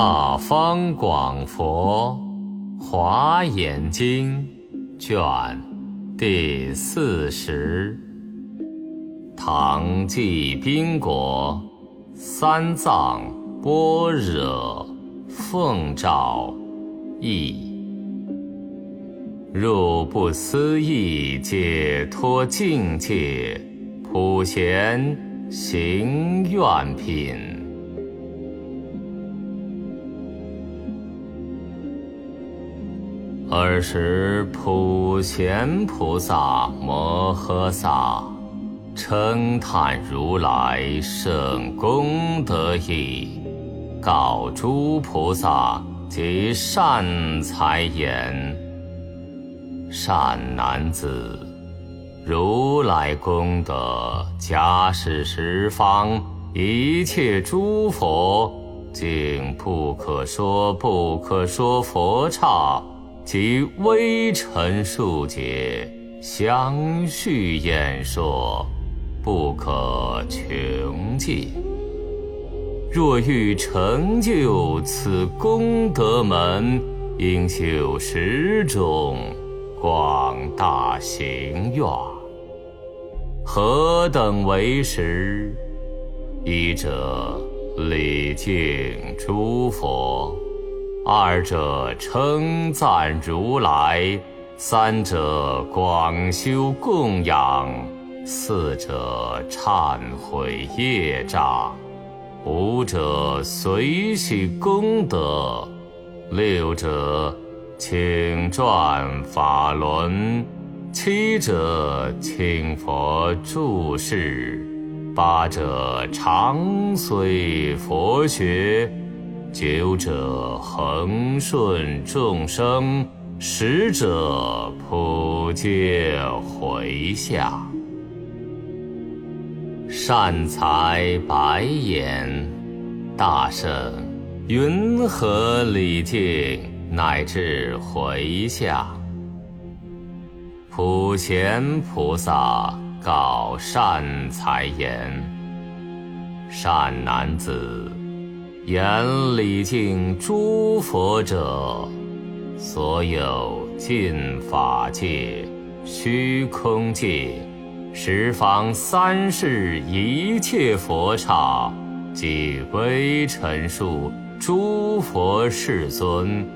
大方广佛华严经卷第四十，唐继宾国三藏般若奉诏译，入不思议解脱境界，普贤行愿品。尔时，普贤菩萨摩诃萨称叹如来圣功德意，告诸菩萨及善财言：善男子，如来功德，假使十方一切诸佛，竟不可说不可说佛刹。即微尘数劫相续演说，不可穷尽。若欲成就此功德门，应修十种广大行愿。何等为十？一者礼敬诸佛。二者称赞如来，三者广修供养，四者忏悔业障，五者随喜功德，六者请转法轮，七者请佛注释，八者常随佛学。九者恒顺众生，十者普皆回向。善财白言，大圣云何礼敬乃至回向？普贤菩萨告善财言：善男子。言礼敬诸佛者，所有尽法界、虚空界、十方三世一切佛刹，及微尘数诸佛世尊，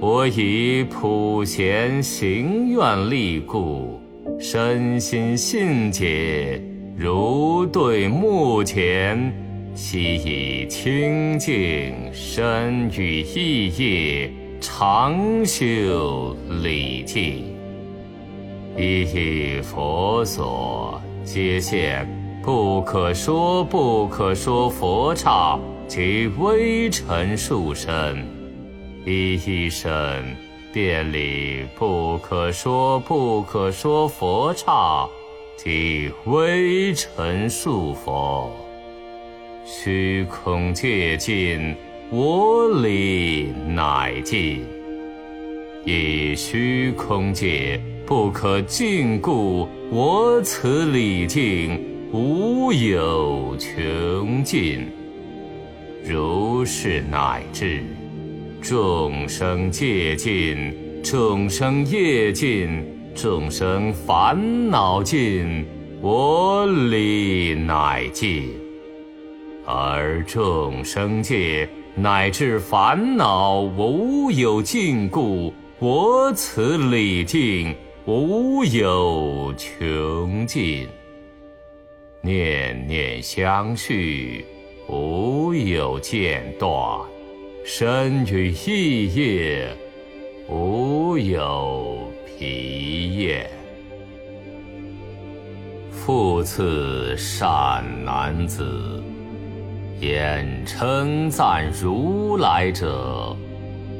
我以普贤行愿力故，身心信解，如对目前。悉以清净身语意业常修礼敬，一以佛所皆现不可说不可说佛刹及微尘数身，一一身遍礼不可说不可说佛刹及微尘数佛。虚空界尽，我理乃尽。以虚空界不可尽故，我此礼敬无有穷尽。如是乃至众生界尽，众生业尽，众生烦恼尽，我理乃尽。而众生界乃至烦恼无有尽故，我此礼敬无有穷尽。念念相续，无有间断；身与意业，无有疲厌。复次善男子。言称赞如来者，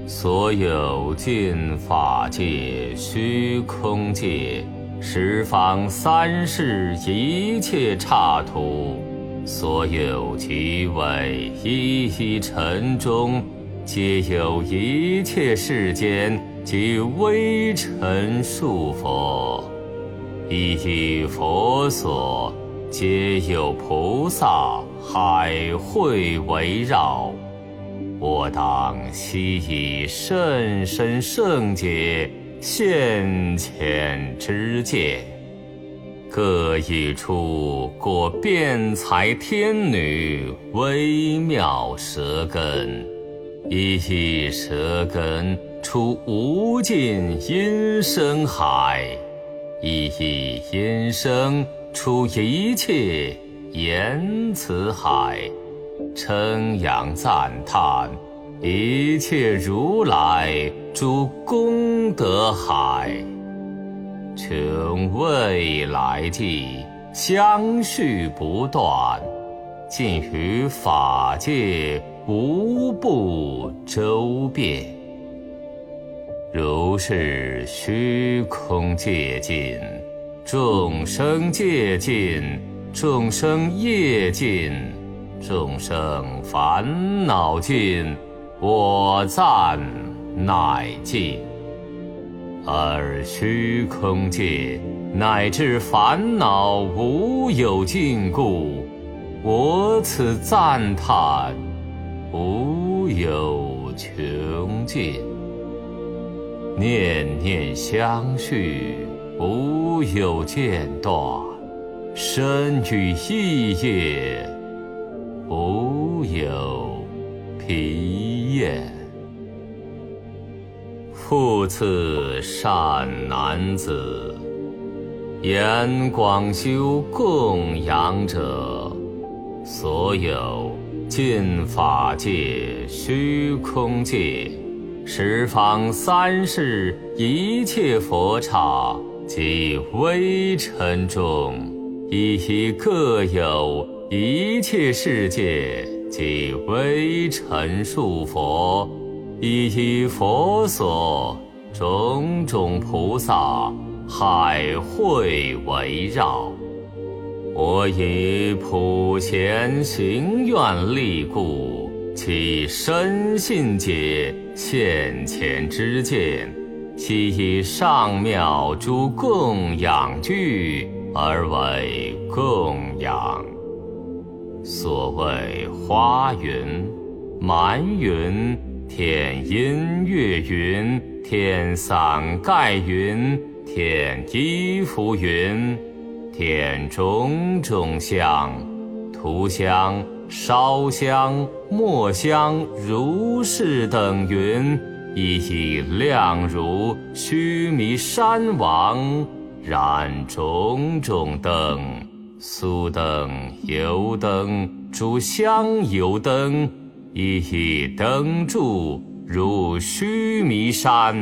所有尽法界、虚空界、十方三世一切刹土，所有即为一一尘中，皆有一切世间及微尘数佛，一一佛所。皆有菩萨海会围绕，我当悉以甚深圣解现前之见，各以出过辩才天女微妙舌根，一一舌根出无尽音声海，一一音声出一切言辞海。称扬赞叹，一切如来诸功德海，穷未来际相续不断，尽于法界无不周遍。如是虚空界尽，众生界尽，众生业尽。众生烦恼尽，我暂乃尽；而虚空界乃至烦恼无有尽故，我此赞叹无有穷尽。念念相续，无有间断，身与意业。无有疲厌。复次善男子，言广修供养者，所有尽法界、虚空界、十方三世一切佛刹及微尘众中，亦各有。一切世界即微尘数佛，以佛所种种菩萨海会围绕。我以普贤行愿力故，其深信解现前之见，悉以上妙诸供养具而为供养。所谓花云、满云、天音乐云、天伞盖云、天衣服云、天种种香、涂香、烧香、墨香、如是等云，亦以亮如须弥山王燃种种灯。酥灯、油灯、诸香油灯，一一灯柱如须弥山，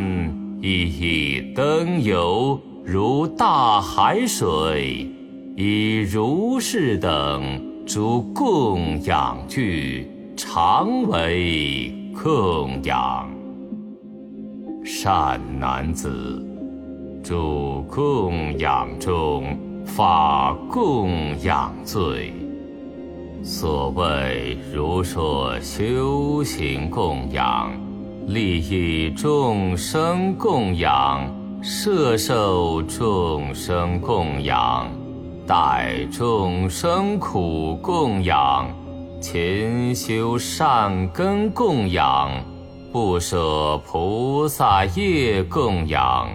一一灯油如大海水，以如是等诸供养具，常为供养。善男子，主供养中。法供养罪，所谓如说修行供养，利益众生供养，摄受众生供养，待众生苦供养，勤修善根供养，不舍菩萨业供养。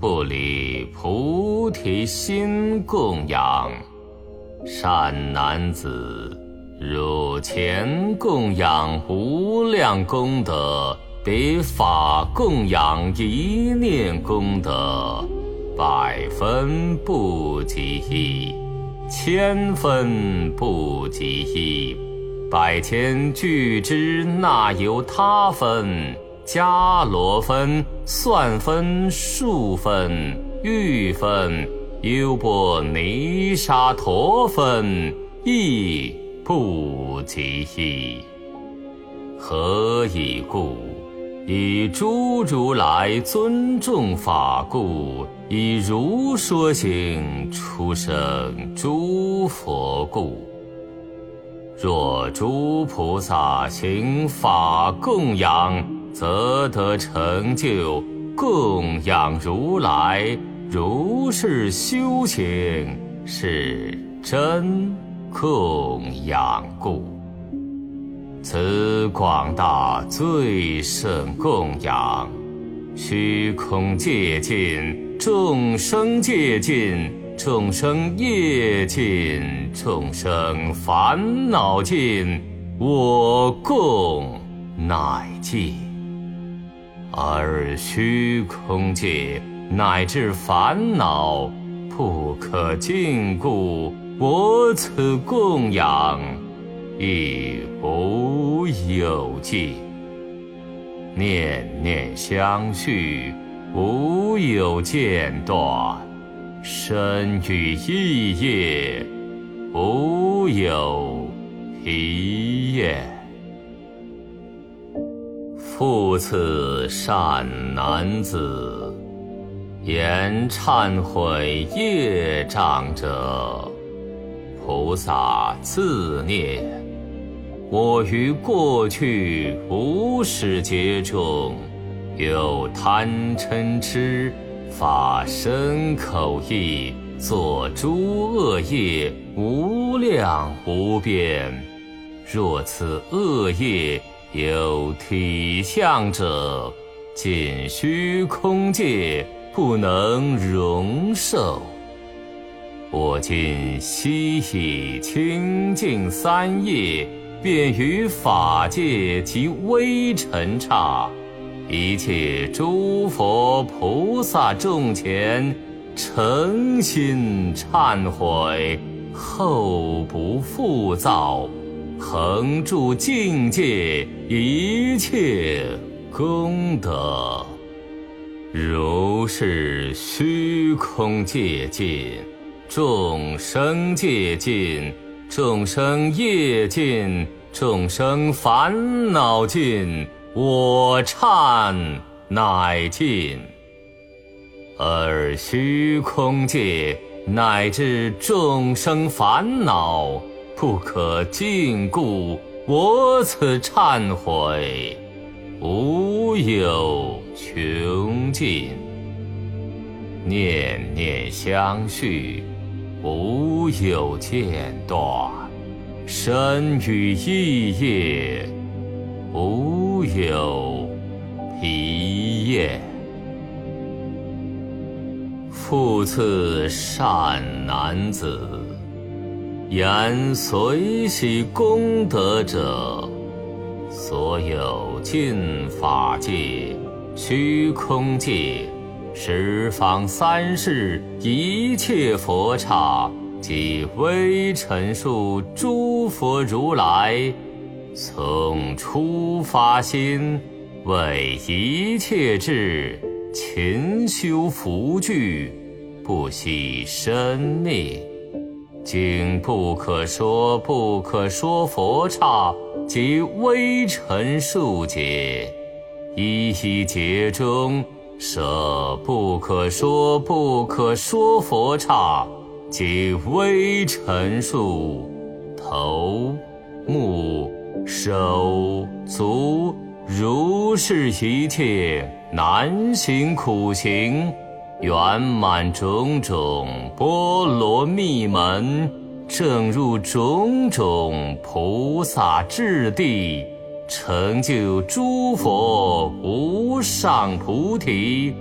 不离菩提心供养，善男子，汝前供养无量功德，比法供养一念功德，百分不及一，千分不及一，百千俱之，那由他分？迦罗分、算分、数分、玉分、优波尼沙陀分，亦不及矣。何以故？以诸如来尊重法故，以如说行出生诸佛故。若诸菩萨行法供养。则得成就供养如来，如是修行是真供养故。此广大最胜供养。虚空界尽，众生界尽，众生业尽，众生烦恼尽，我共乃尽。而虚空界乃至烦恼不可禁锢，我此供养亦无有尽。念念相续，无有间断；身语意业，无有疲厌。复次善男子，言忏悔业障者，菩萨自念。我于过去无始劫中，有贪嗔痴，法身口意，作诸恶业，无量无边。若此恶业有体相者，尽虚空界不能容受。我今悉以清净三业。便于法界及微尘刹，一切诸佛菩萨众前，诚心忏悔，后不复造，恒住境界一切功德。如是虚空界尽，众生界尽。众生业尽，众生烦恼尽，我忏乃尽。而虚空界乃至众生烦恼不可禁锢，我此忏悔无有穷尽。念念相续。无有间断，身语意业无有疲厌。复次善男子，言随喜功德者，所有尽法界、虚空界。十方三世一切佛刹及微尘数诸佛如来，从初发心为一切智勤修福聚，不惜生灭，经不可说不可说佛刹及微尘数劫，一一劫中。舍不可说不可说佛刹及微尘数，头、目、手、足，如是一切难行苦行，圆满种种波罗蜜门，正入种种菩萨智地。成就诸佛无上菩提，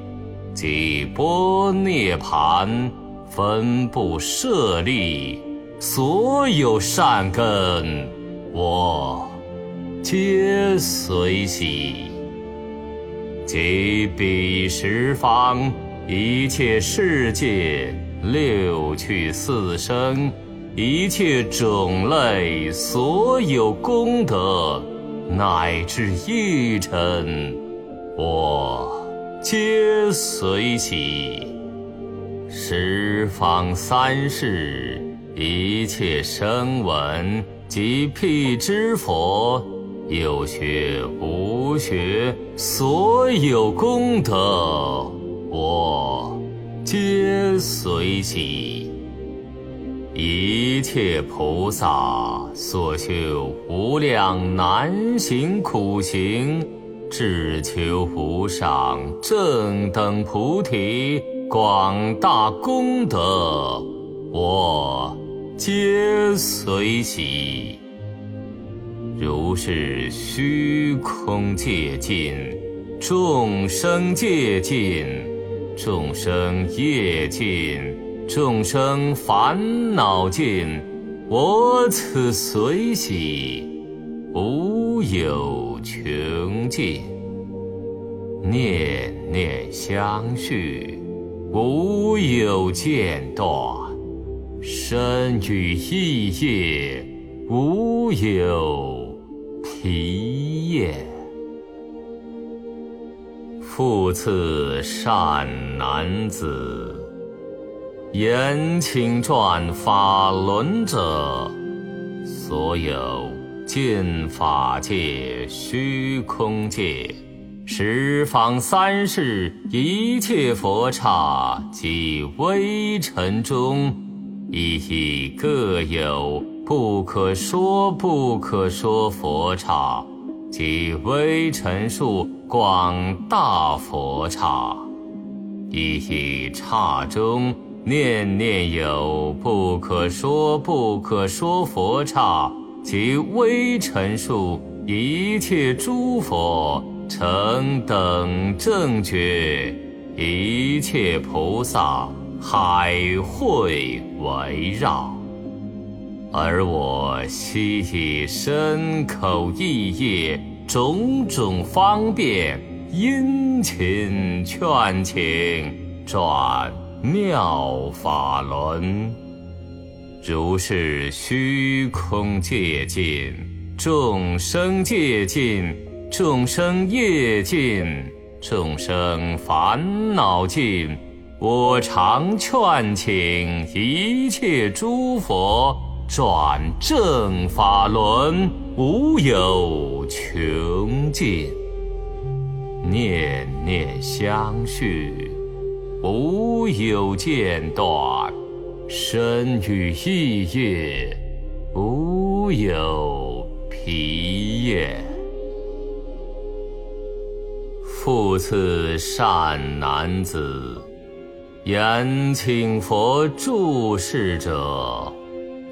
即波涅盘，分布舍利，所有善根，我皆随喜。即彼十方一切世界六趣四生一切种类所有功德。乃至一尘，我皆随喜。十方三世一切声闻及辟支佛，有学无学，所有功德，我皆随喜。一切菩萨所修无量难行苦行，只求无上正等菩提广大功德，我皆随喜。如是虚空界尽，众生界尽，众生业尽，众生烦恼尽，我此随喜，无有穷尽。念念相续，无有间断；身语意业，无有。疲厌。复次善男子，言请转法轮者，所有尽法界、虚空界、十方三世一切佛刹及微尘中，亦亦各有。不可说不可说佛刹，即微尘数广大佛刹，一一刹中念念有不可说不可说佛刹，即微尘数一切诸佛成等正觉，一切菩萨海会围绕。而我悉以身口意业种种方便，殷勤劝请转妙法轮。如是虚空界尽，众生界尽，众生业尽，众生烦恼尽，我常劝请一切诸佛。转正法轮，无有穷尽；念念相续，无有间断；身语意业，无有疲厌。复次善男子，言请佛住世者。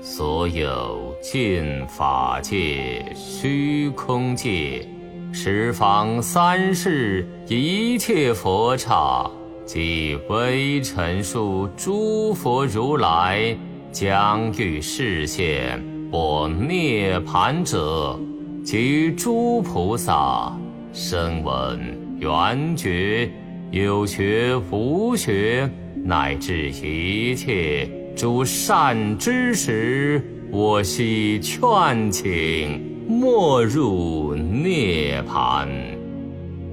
所有尽法界、虚空界、十方三世一切佛刹，及微尘数诸佛如来，将欲示现我涅盘者，及诸菩萨，声闻、缘觉、有学无学，乃至一切。诸善知识，我悉劝请莫入涅盘。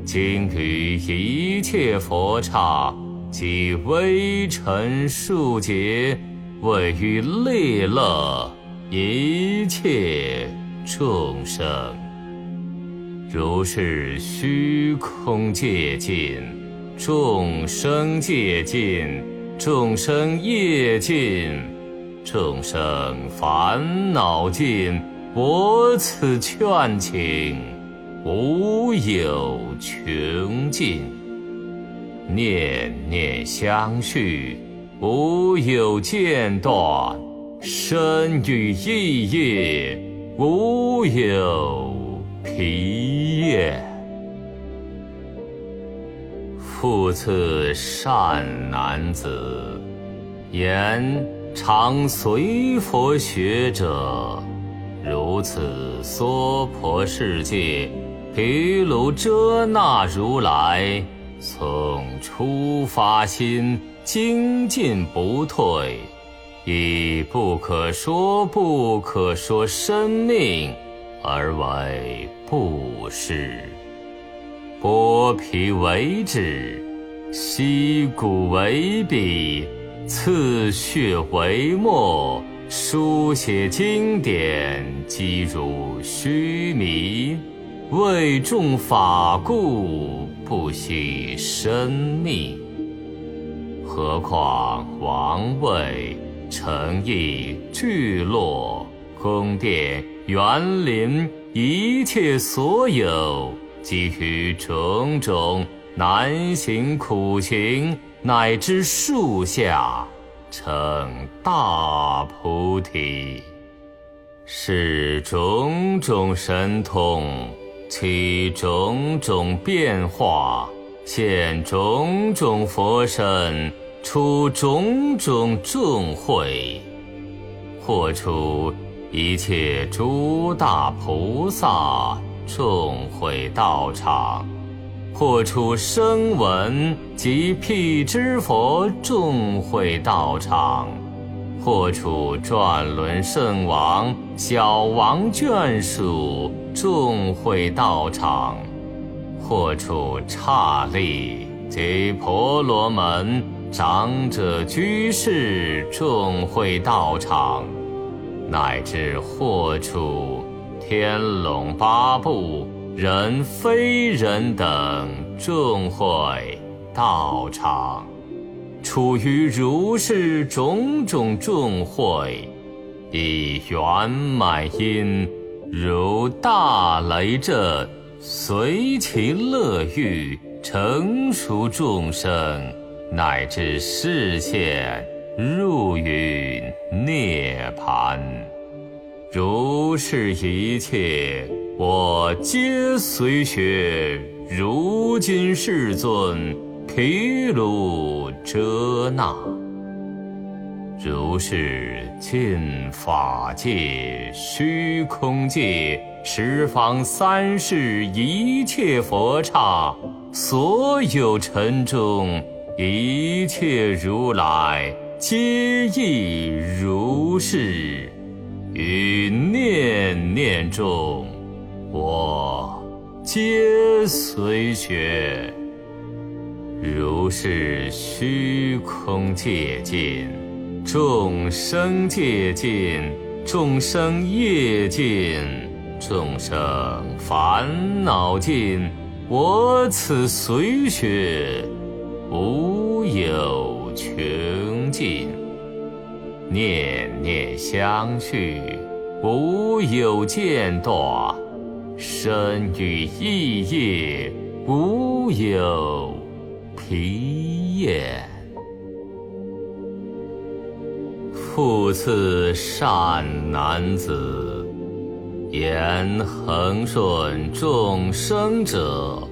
今于一切佛刹及微尘数劫，为于利乐一切众生。如是虚空界尽，众生界尽。众生业尽，众生烦恼尽，我此劝请，无有穷尽。念念相续，无有间断；身与意业，无有疲厌。复次善男子，言常随佛学者，如此娑婆世界，毗卢遮那如来，从初发心，精进不退，以不可说不可说生命，而为布施。剥皮为纸，析骨为笔，刺血为墨，书写经典，积如须弥。为众法故，不惜生命。何况王位、诚意、聚落、宫殿、园林，一切所有。基于种种难行苦行，乃至树下成大菩提。是种种神通，起种种变化，现种种佛身，出种种众会，或出一切诸大菩萨众会道场。或出声闻及辟支佛众会道场，或出转轮圣王小王眷属众会道场，或出刹利及婆罗门长者居士众会道场，乃至或出天龙八部。人非人等众会道场，处于如是种种众会，以圆满因，如大雷震，随其乐欲，成熟众生，乃至视现入于涅盘，如是一切。我皆随学，如今世尊毗卢遮那。如是尽法界、虚空界、十方三世一切佛刹，所有尘中一切如来，皆亦如是。于念念中。我皆随学，如是虚空界尽，众生界尽，众生业尽，众生烦恼尽，我此随学无有穷尽，念念相续，无有间断。身与意业无有疲厌，复次善男子，言恒顺众生者，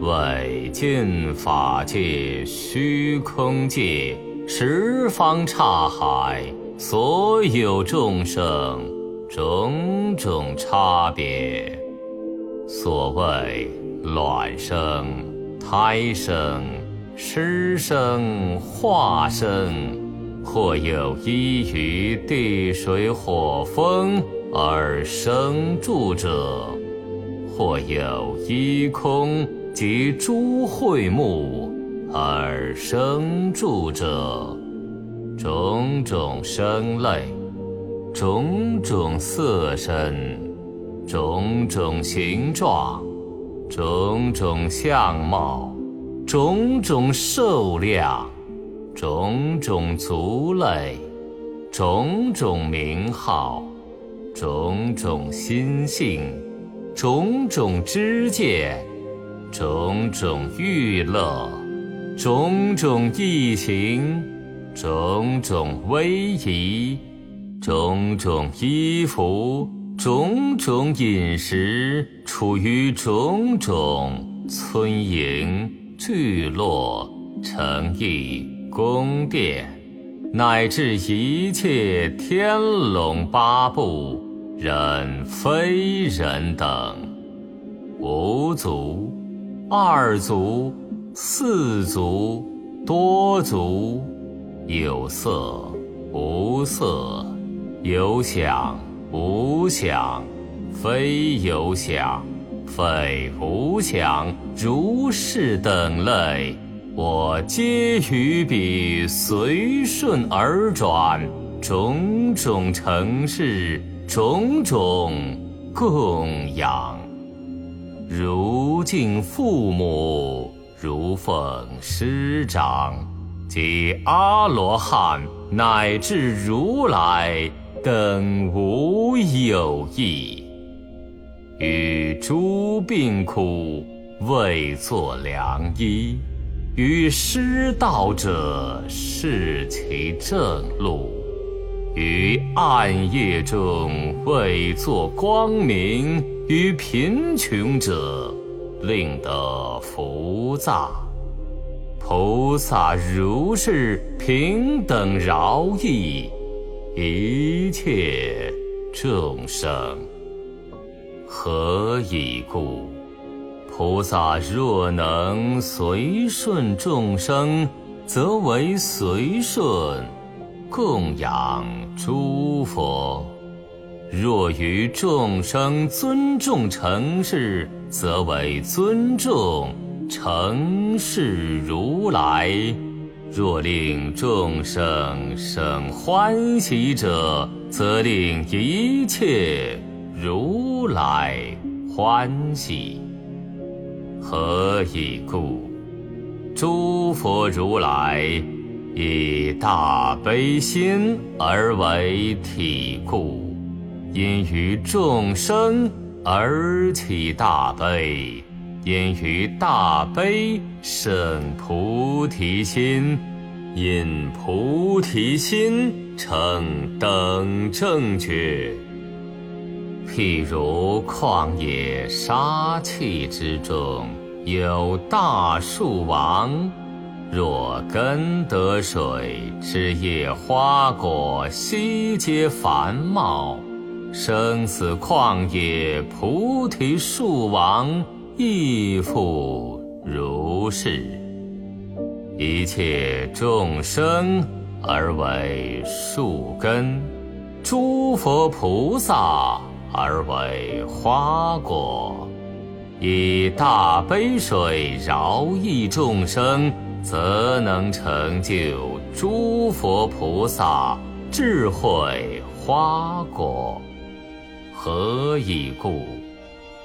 为尽法界、虚空界、十方刹海所有众生种种差别。所谓卵生、胎生、湿生、化生，或有依于地水火风而生住者，或有依空及诸会目而生住者，种种声类，种种色身。种种形状，种种相貌，种种寿量，种种族类，种种名号，种种心性，种种知见，种种欲乐，种种异形，种种威仪，种种衣服。种种饮食，处于种种村营、聚落、城邑、宫殿，乃至一切天龙八部、人非人等，五族、二族、四足、多足，有色、无色、有想。无想，非有想，非无想，如是等类，我皆于彼随顺而转，种种成事，种种供养，如敬父母，如奉师长，及阿罗汉，乃至如来。等无有异，与诸病苦为作良医，于失道者示其正路，于暗夜中为作光明。于贫穷者，令得福杂。菩萨如是平等饶益一切众生。何以故？菩萨若能随顺众生，则为随顺。供养诸佛，若于众生尊重成事，则为尊重成事如来；若令众生生欢喜者，则令一切如来欢喜。何以故？诸佛如来。以大悲心而为体故，因于众生而起大悲，因于大悲生菩提心，因菩提心成等正觉。譬如旷野沙气之中，有大树王。若根得水，枝叶花果悉皆繁茂，生死旷野菩提树王亦复如是。一切众生而为树根，诸佛菩萨而为花果，以大悲水饶益众生。则能成就诸佛菩萨智慧花果。何以故？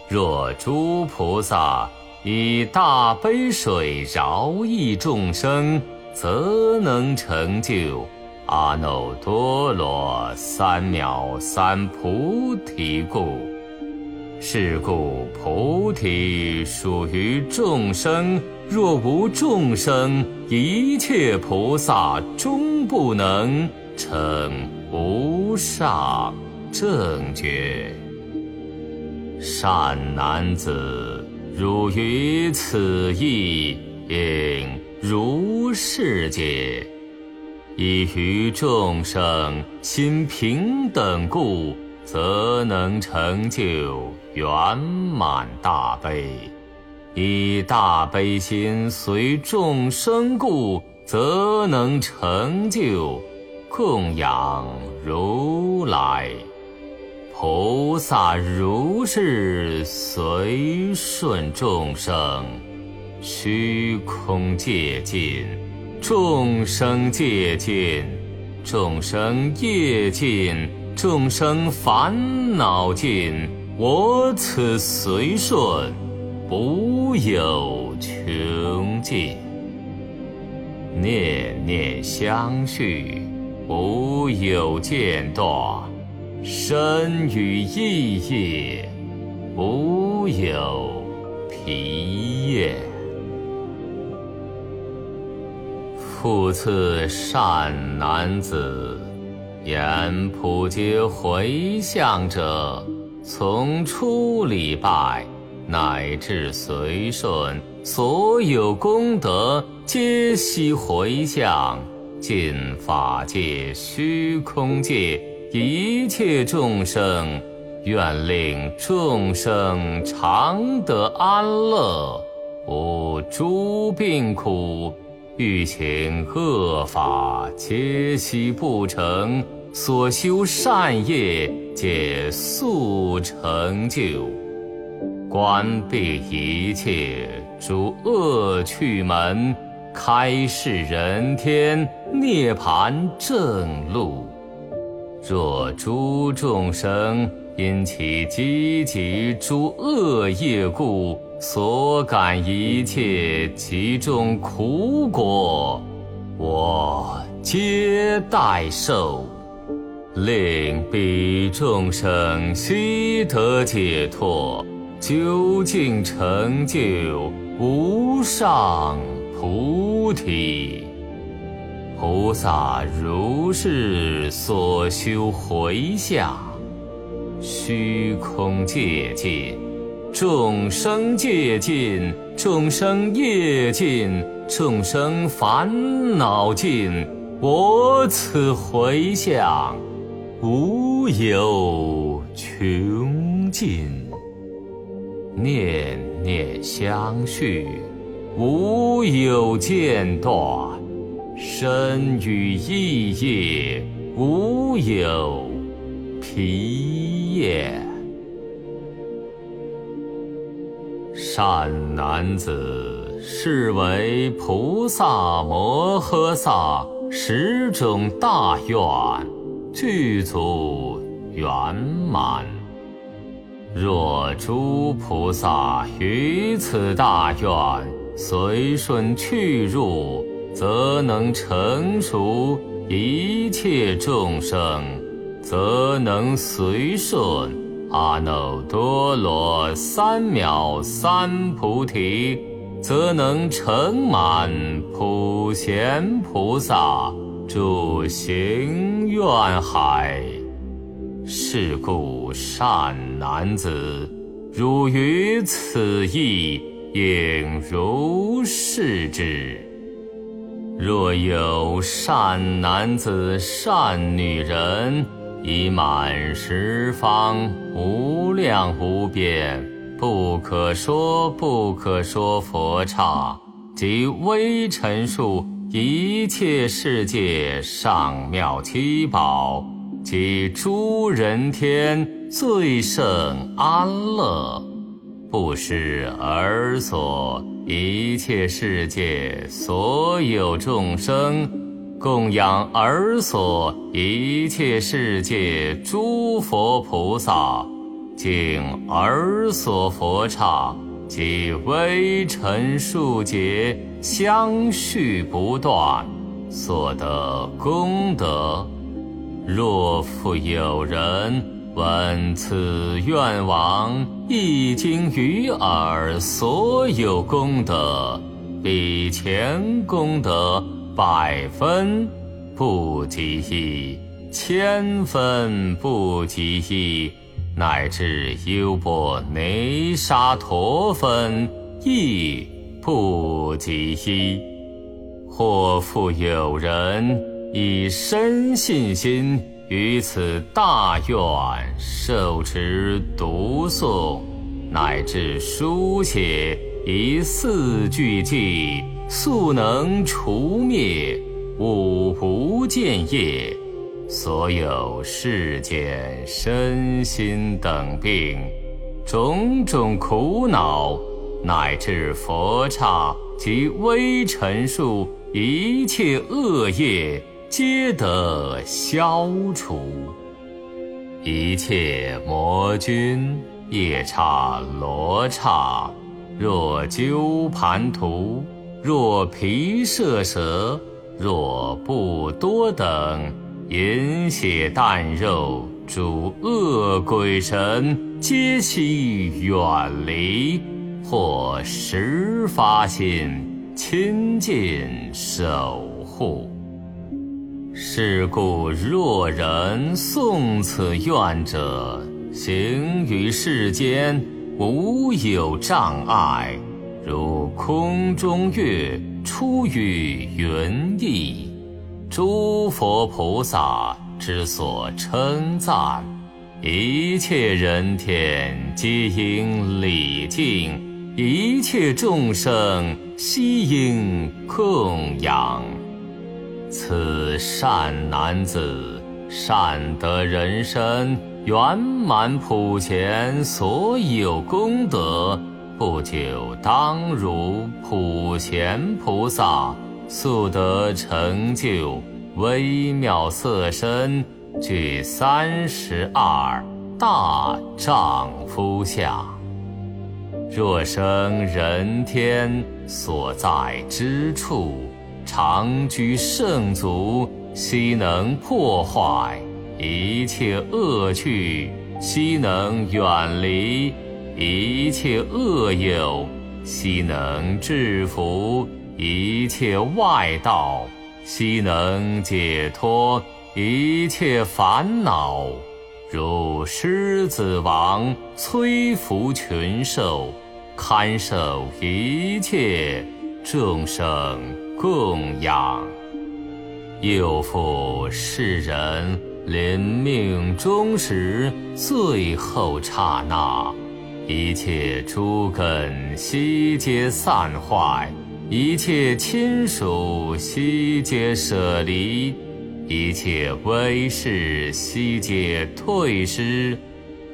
若诸菩萨以大悲水饶益众生，则能成就阿耨多罗三藐三菩提故。是故菩提属于众生。若无众生，一切菩萨终不能成无上正觉。善男子，汝于此意应如是解。以于众生心平等故，则能成就圆满大悲。以大悲心随众生故，则能成就供养如来菩萨如是随顺众生，虚空界尽，众生界尽，众生业尽，众生烦恼尽，我此随顺。不有穷尽，念念相续，无有间断；身语意业，无有疲厌。复次善男子，言普皆回向者，从初礼拜。乃至随顺，所有功德皆悉回向尽法界、虚空界一切众生，愿令众生常得安乐，无诸病苦，欲行恶法皆悉不成，所修善业皆速成就。关闭一切诸恶趣门，开示人天涅盘正路。若诸众生因其积集诸恶业故，所感一切其中苦果，我皆代受，令彼众生悉得解脱。究竟成就无上菩提。菩萨如是所修回向，虚空界尽，众生界尽，众生业尽，众生烦恼尽，我此回向无有穷尽，念念相续，无有间断。身语意业，无有疲厌。善男子，是为菩萨摩诃萨十种大愿具足圆满。若诸菩萨于此大愿随顺去入。则能成熟一切众生，则能随顺阿耨多罗三藐三菩提，则能成满普贤菩萨诸行愿海。是故善男子，汝于此意应如是之。若有善男子、善女人，已满十方无量无边不可说不可说佛刹，及微尘数一切世界上妙七宝，及诸人天最胜安乐，不施而所。一切世界所有众生，供养而所一切世界诸佛菩萨，敬而所佛刹及微尘数劫相续不断，所得功德。若复有人。闻此愿王一经于耳，所有功德比前功德百分不及一，千分不及一，乃至优波内沙陀分亦不及一。或复有人以深信心。于此大愿受持读诵，乃至书写，以四句偈，速能除灭五不见业，所有世间身心等病，种种苦恼，乃至佛刹及微尘数一切恶业。皆得消除一切魔君夜叉罗刹，若鸠盘荼，若毗舍蛇，若不多等，饮血啖肉，诸恶鬼神，皆悉远离，或时发心亲近守护。是故，若人诵此愿者，行于世间无有障碍，如空中月出于云翳，诸佛菩萨之所称赞，一切人天皆应礼敬，一切众生悉应供养。此善男子，善得人身圆满普贤所有功德，不久当如普贤菩萨速得成就微妙色身，具三十二大丈夫相。若生人天所在之处。常居圣足，悉能破坏一切恶趣，悉能远离一切恶友，悉能制服一切外道，悉能解脱一切烦恼，如狮子王摧伏群兽，堪受一切众生供养。又复世人临命终时，最后刹那，一切诸根悉皆散坏。一切亲属悉皆舍离，一切威势悉皆退失，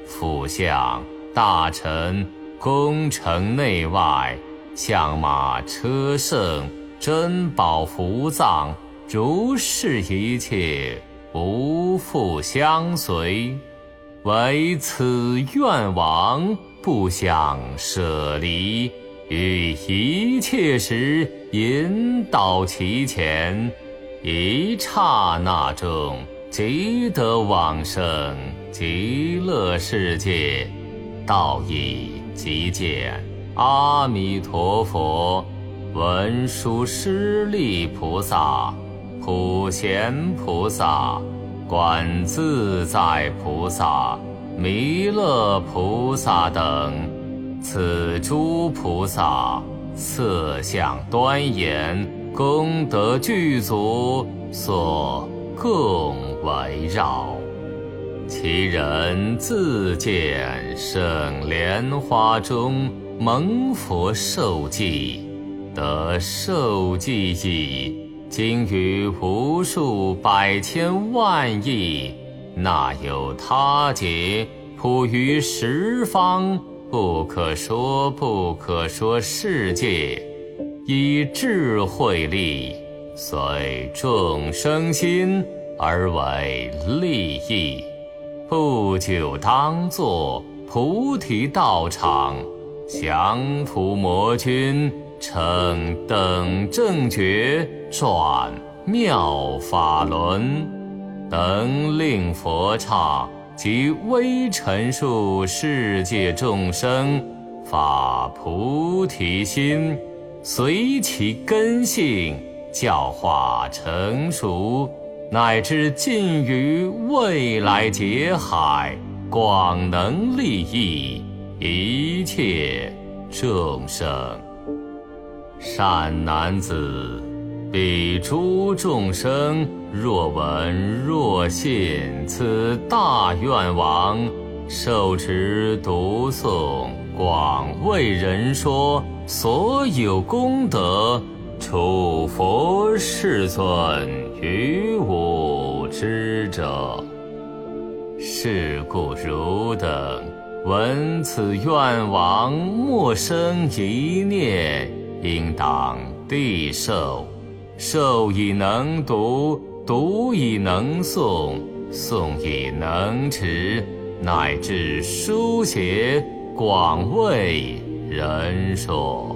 辅相大臣、功臣内外、相马车乘、珍宝福藏，如是一切不复相随，唯此愿王不想舍离。于一切时引导其前，一刹那中即得往生极乐世界，道已即见阿弥陀佛、文殊师利菩萨、普贤菩萨、观自在菩萨、弥勒菩萨等。此诸菩萨色相端严，功德具足，所共围绕。其人自见圣莲花中蒙佛受记，得受记忆，经于无数百千万亿，那有他劫普于十方？不可说不可说世界，以智慧力随众生心而为利益。不久当作菩提道场，降伏魔君，称等正觉，转妙法轮，等令佛刹。及微尘数世界众生发菩提心，随其根性教化成熟，乃至尽于未来劫海，广能利益一切众生。善男子。彼诸众生若闻若信此大愿王，受持读诵广为人说所有功德，处佛世尊于吾知者。是故汝等闻此愿王，莫生一念，应当地受。受以能读，读以能诵，诵以能持，乃至书写广为人说。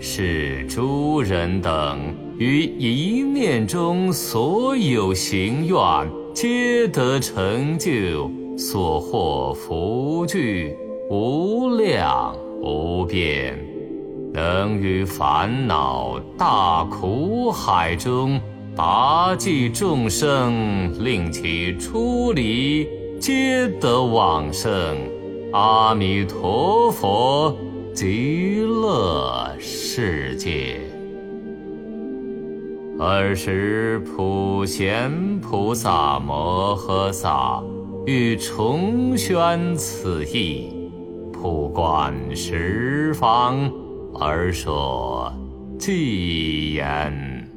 是诸人等于一念中所有行愿，皆得成就，所获福聚无量无边。能于烦恼大苦海中拔济众生，令其出离，皆得往生阿弥陀佛极乐世界。尔时普贤菩萨摩诃萨欲重宣此意，普观十方。而说偈言：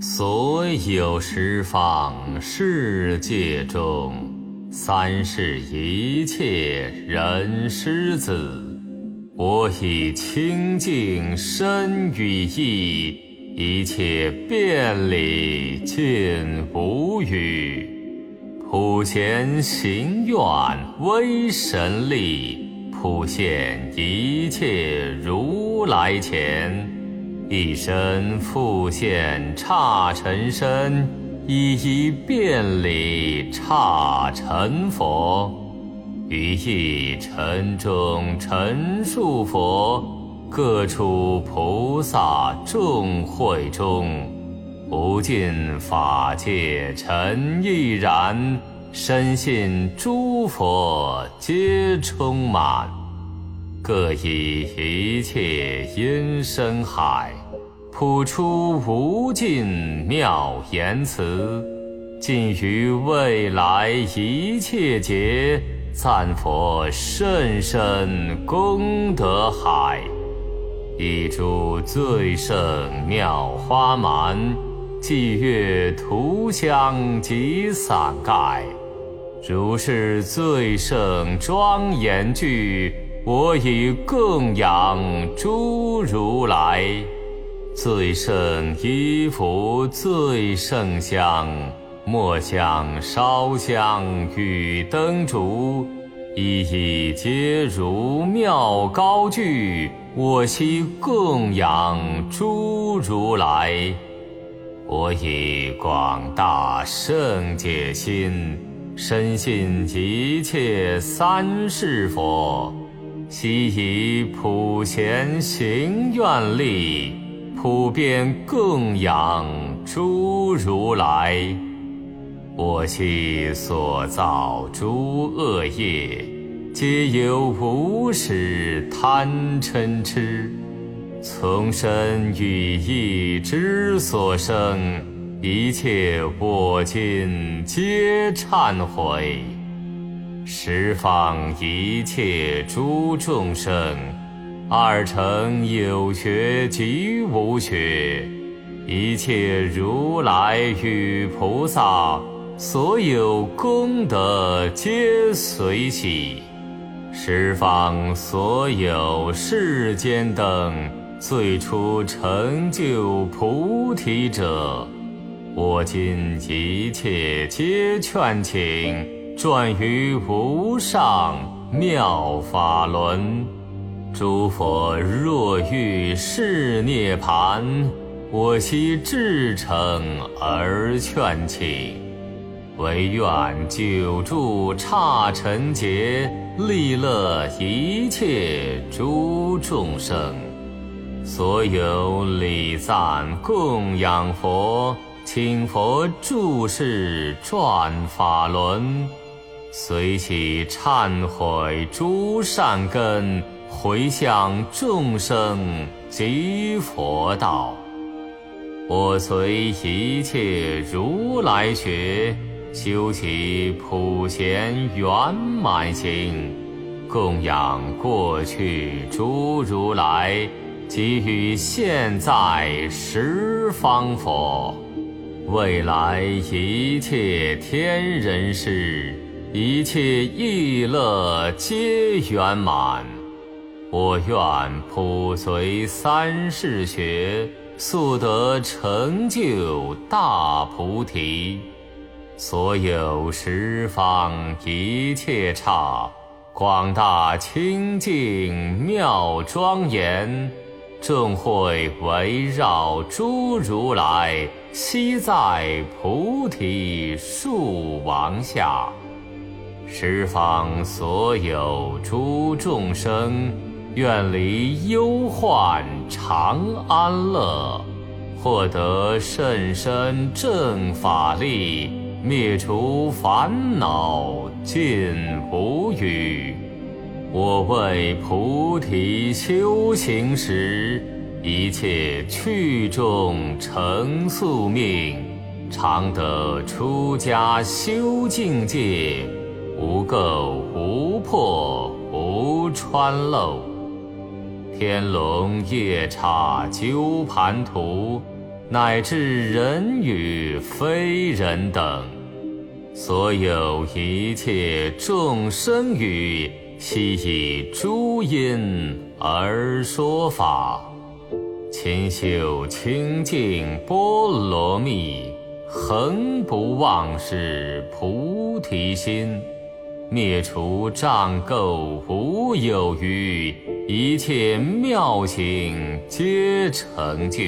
所有十方世界中，三世一切人师子，我以清净身语意，一切遍礼尽无余，普贤行愿威神力。普现一切如来前，一身复现刹尘身，一一遍礼刹尘佛，于一尘中陈述佛，各处菩萨众会中，无尽法界尘亦然，深信诸佛皆充满，各以一切音声海，普出无尽妙言辞，尽于未来一切劫，赞佛甚深功德海。一株最胜妙花蛮，霁月涂香及伞盖。如是最胜庄严具，我以供养诸如来。最胜衣服，最胜香，末香烧香与灯烛，一一皆如妙高具。我悉供养诸如来，我以广大圣解心，深信一切三世佛，悉以普贤行愿力，普遍供养诸如来。我悉所造诸恶业。皆由无始贪嗔痴，从身语意之所生，一切我今皆忏悔。十方一切诸众生，二乘有学及无学，一切如来与菩萨，所有功德皆随喜。十方所有世间等最初成就菩提者，我今一切皆劝请转于无上妙法轮。诸佛若欲示涅盘，我悉至诚而劝请，唯愿久住刹尘劫。利乐一切诸众生，所有礼赞供养佛，请佛住世转法轮，随喜忏悔诸善根，回向众生及佛道。我随一切如来学。修习普贤圆满行，供养过去诸如来，给予现在十方佛，未来一切天人世，一切意乐皆圆满。我愿普随三世学，速得成就大菩提。所有十方一切刹，广大清净妙庄严，众会围绕诸如来，悉在菩提树王下。十方所有诸众生，愿离忧患，常安乐，获得甚深正法力。灭除烦恼尽无余。我为菩提修行时，一切去众成宿命，常得出家修境界，无垢无破无穿漏。天龙夜叉鸠盘荼。乃至人与非人等，所有一切众生语，悉以诸因而说法，勤修清净波罗蜜，恒不忘失菩提心，灭除障垢无有余，一切妙行皆成就。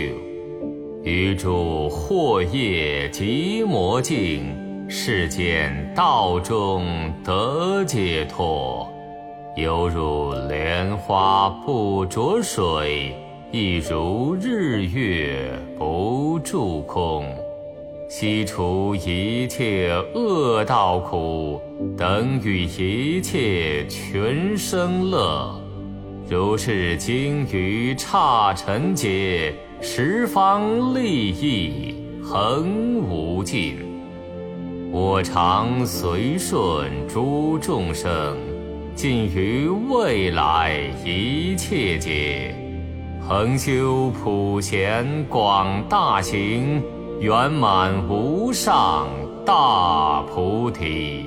于诸惑业及魔境，世间道中得解脱，犹如莲花不着水，亦如日月不住空。悉除一切恶道苦，等与一切群生乐。如是经于刹尘劫，十方利益恒无尽。我常随顺诸众生，尽于未来一切劫，恒修普贤广大行，圆满无上大菩提。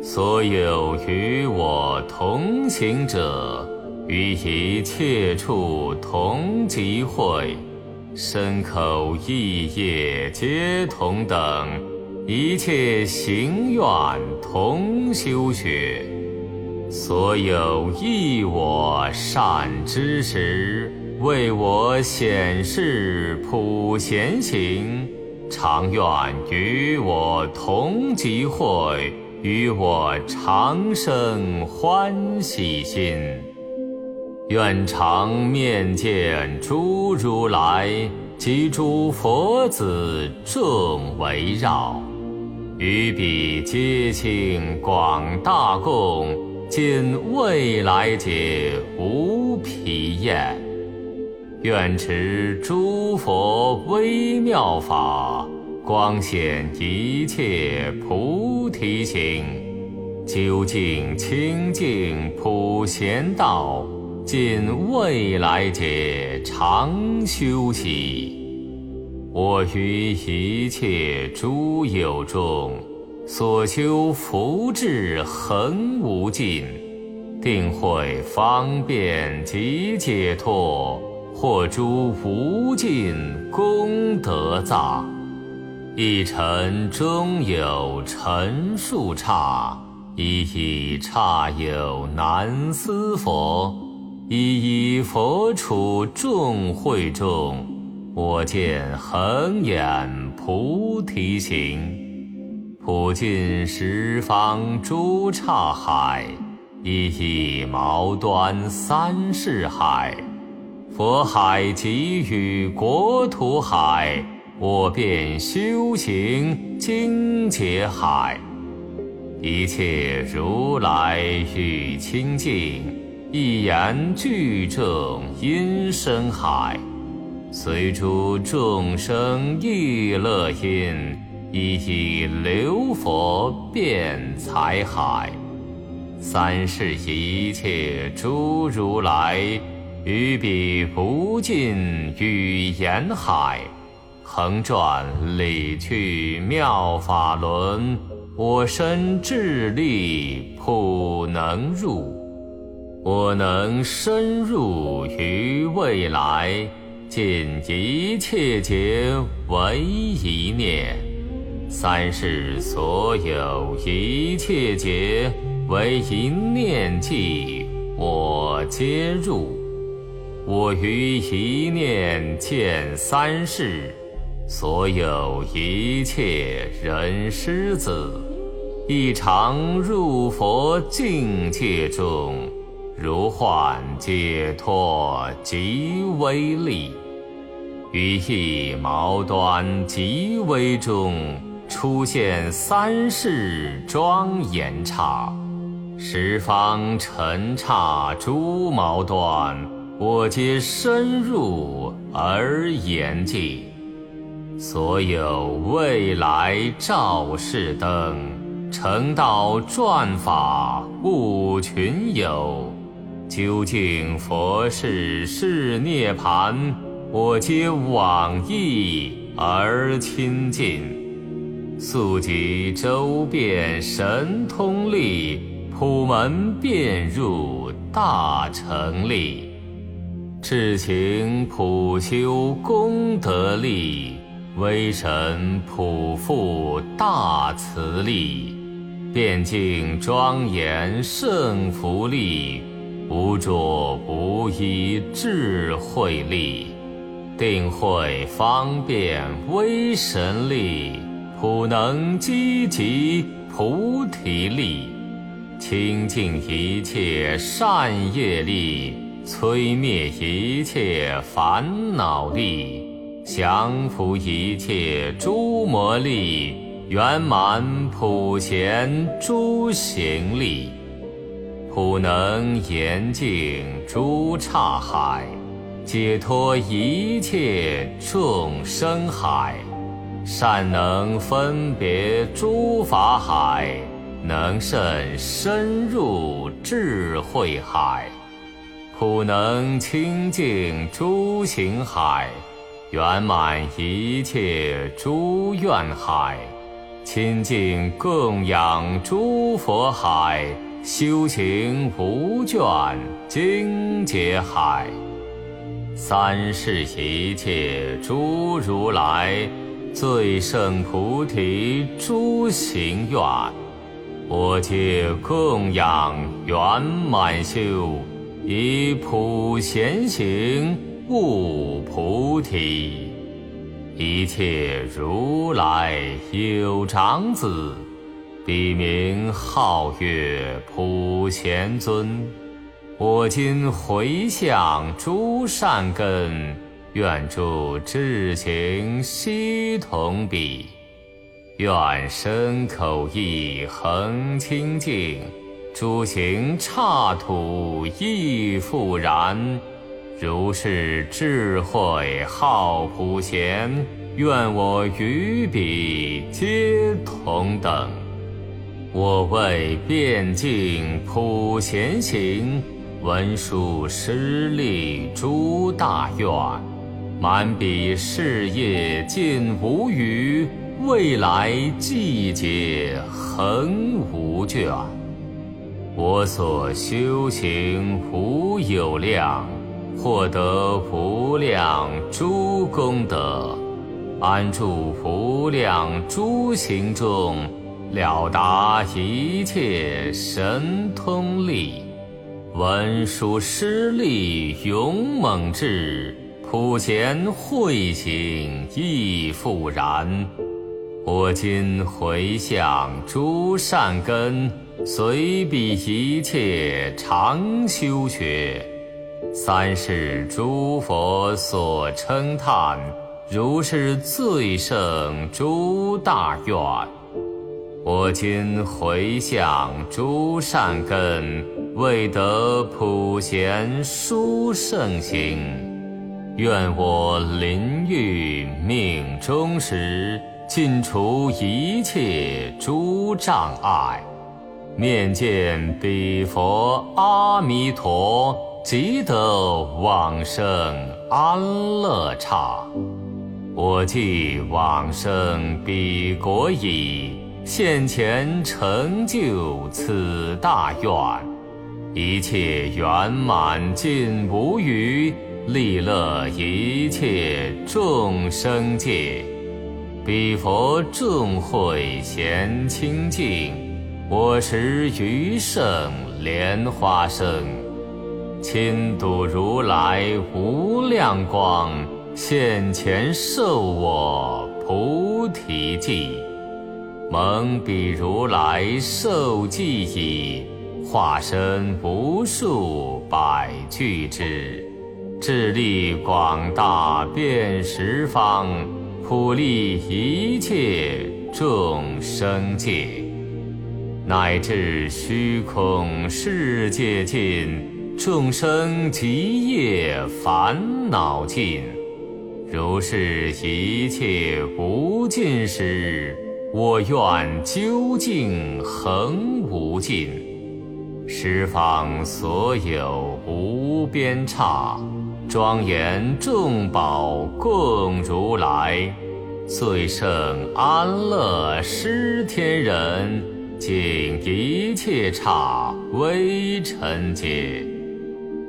所有与我同行者。于一切处同集会，身口意业皆同等，一切行愿同修学。所有益我善知识，为我显示普贤行，常愿与我同集会，与我长生欢喜心。愿常面见诸如来及诸佛子众围绕，于彼皆清广大供，尽未来劫无疲厌。愿持诸佛微妙法，光显一切菩提行，究竟清净普贤道。尽未来劫常修习，我于一切诸有中所修福智恒无尽，定会方便及解脱，获诸无尽功德藏。一尘中有尘数刹，一一刹有难思佛。一一佛处众会中，我见恒眼菩提行，普尽十方诸刹海，一一毛端三世海，佛海给予国土海，我便修行精劫海，一切如来与清净。一言具证因深海，随诸众生意乐因，一一流佛辩财海。三世一切诸如来，于彼不尽语言海，横转理去妙法轮，我身智力普能入。我能深入于未来，尽一切劫为一念；三世所有一切劫为一念计，我皆入。我于一念见三世，所有一切人师子，亦常入佛境界中。如幻解脱极为利，于一毛端极为中，出现三世庄严刹，十方尘刹诸毛端，我皆深入而言尽。所有未来照世灯，成道转法悟群有。究竟佛事是涅盘，我皆往诣而亲近。速集周遍神通力，普门遍入大成力。至情普修功德力，威神普覆大慈力，遍净庄严圣福力。无着不依智慧力，定慧方便威神力，普能积极菩提力，清净一切善业力，摧灭一切烦恼力，降伏一切诸魔力，圆满普贤诸行力，普能严净诸刹海，解脱一切众生海。善能分别诸法海，能甚深入智慧海，普能清净诸行海，圆满一切诸愿海，清净供养诸佛海，修行无倦精劫海，三世一切诸如来。最胜菩提诸行愿，我皆供养圆满修，以普贤行悟菩提。一切如来有长子，笔名号曰普贤尊。我今回向诸善根。愿诸智行悉同彼，愿身口意恒清净，诸行刹土亦复然。如是智慧好普贤，愿我与彼皆同等。我为遍净普贤行，文殊师利诸大愿。满彼事业尽无余，未来季节恒无倦。我所修行无有量，获得无量诸功德，安住无量诸行中，了达一切神通力，文殊师利勇猛智。普贤慧行亦复然。我今回向诸善根，随彼一切常修学。三世诸佛所称叹，如是最胜诸大愿。我今回向诸善根，为得普贤殊胜行。愿我临欲命终时，尽除一切诸障碍，面见彼佛阿弥陀，即得往生安乐刹。我既往生彼国矣，现前成就此大愿，一切圆满尽无余。利乐一切众生界，彼佛众会贤清净，我持余圣莲花生，亲睹如来无量光，现前授我菩提记，蒙彼如来受记已，化身无数百俱之。智力广大遍十方，普利一切众生界，乃至虚空世界尽，众生极业烦恼尽。如是一切无尽时，我愿究竟恒无尽，十方所有无边刹。庄严众宝供如来，最胜安乐施天人，尽一切刹微尘界。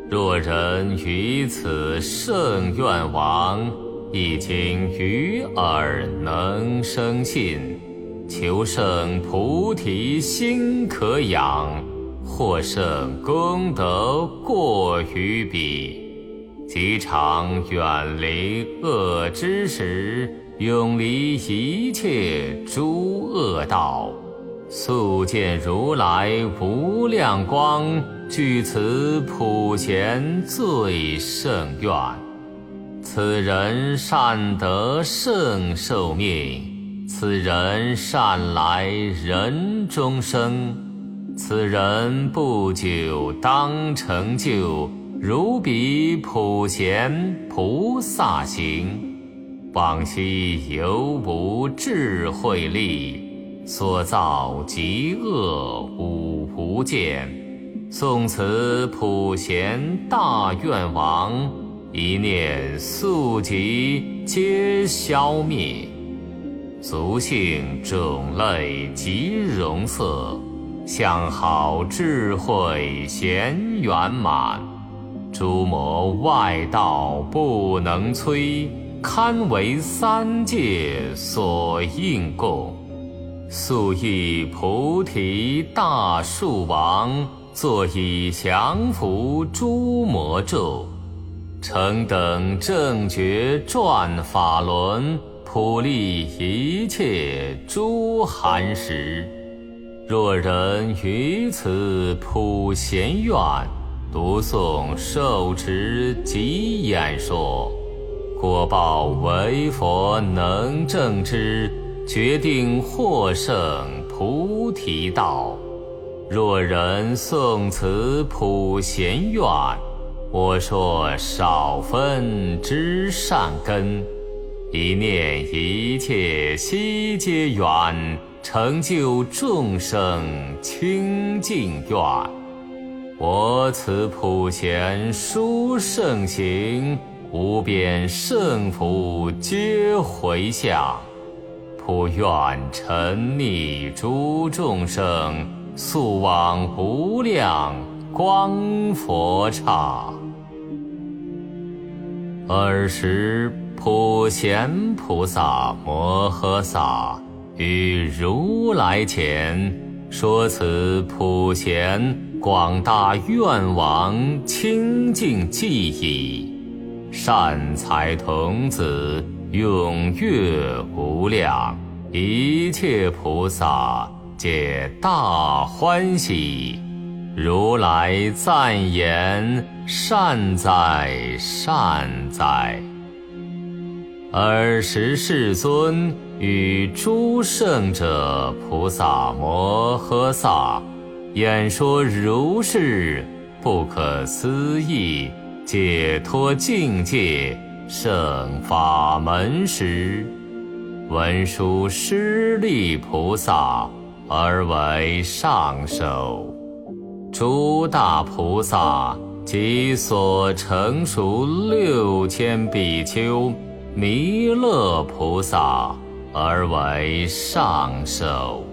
若人于此圣愿王，一经于耳能生信，求胜菩提心可养，或胜功德过于彼。即常远离恶之时，永离一切诸恶道，速见如来无量光，具此普贤最胜愿。此人善得圣寿命，此人善来人中生，此人不久当成就。如彼普贤菩萨行，往昔犹无智慧力，所造极恶五无间。宋此普贤大愿王，一念速疾皆消灭。俗性种类极容色，相好智慧贤圆满。诸魔外道不能摧，堪为三界所应供。素以菩提大树王，坐以降伏诸魔咒。成等正觉转法轮，普利一切诸寒食。若人于此普贤愿。读诵受持及演说，果报为佛能证之，决定获胜菩提道。若人诵此普贤愿，我说少分之善根，一念一切悉皆愿，成就众生清净愿。我此普贤殊胜行，无边胜福皆回向，普愿沉溺诸众生，速往无量光佛刹。尔时普贤菩萨摩诃萨于如来前说此普贤。广大愿王清净记忆，善财童子踊跃无量，一切菩萨皆大欢喜。如来赞言：善哉，善哉！尔时世尊与诸圣者菩萨摩诃萨。演说如是不可思议解脱境界圣法门时，文殊师利菩萨而为上首，诸大菩萨及所成熟六千比丘弥勒菩萨而为上首。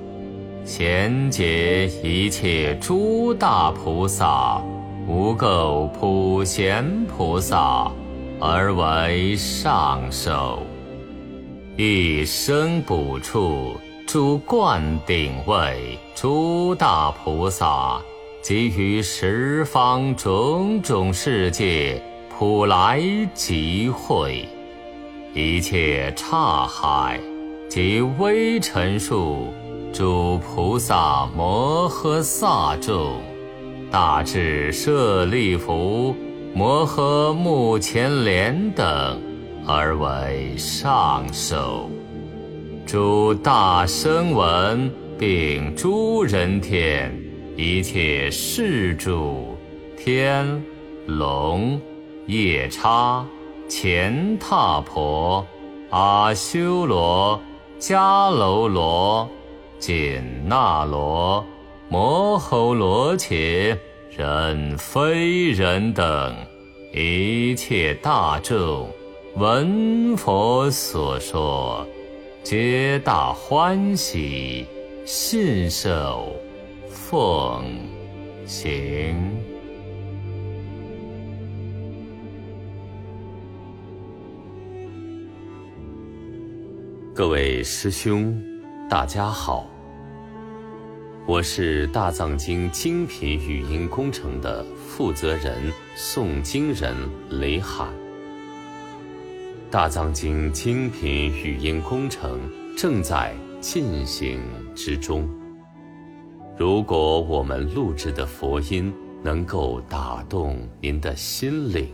贤解一切诸大菩萨，无垢普贤菩萨，而为上首。一生补处诸灌顶位诸大菩萨，及于十方种种世界普来集会，一切刹海及微尘数。诸菩萨摩诃萨众，大智舍利弗、摩诃目犍连等，而为上首。诸大声闻，并诸人天，一切世主、天龙、夜叉、乾闼婆、阿修罗、迦楼罗。紧那罗、摩吼罗伽、人非人等一切大众，闻佛所说，皆大欢喜，信受奉行。各位师兄，大家好。我是大藏经精品语音工程的负责人诵经人雷汉。大藏经精品语音工程正在进行之中，如果我们录制的佛音能够打动您的心灵，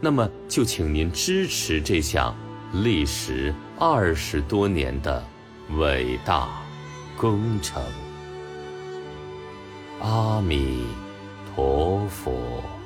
那么就请您支持这项历时二十多年的伟大工程。阿弥陀佛。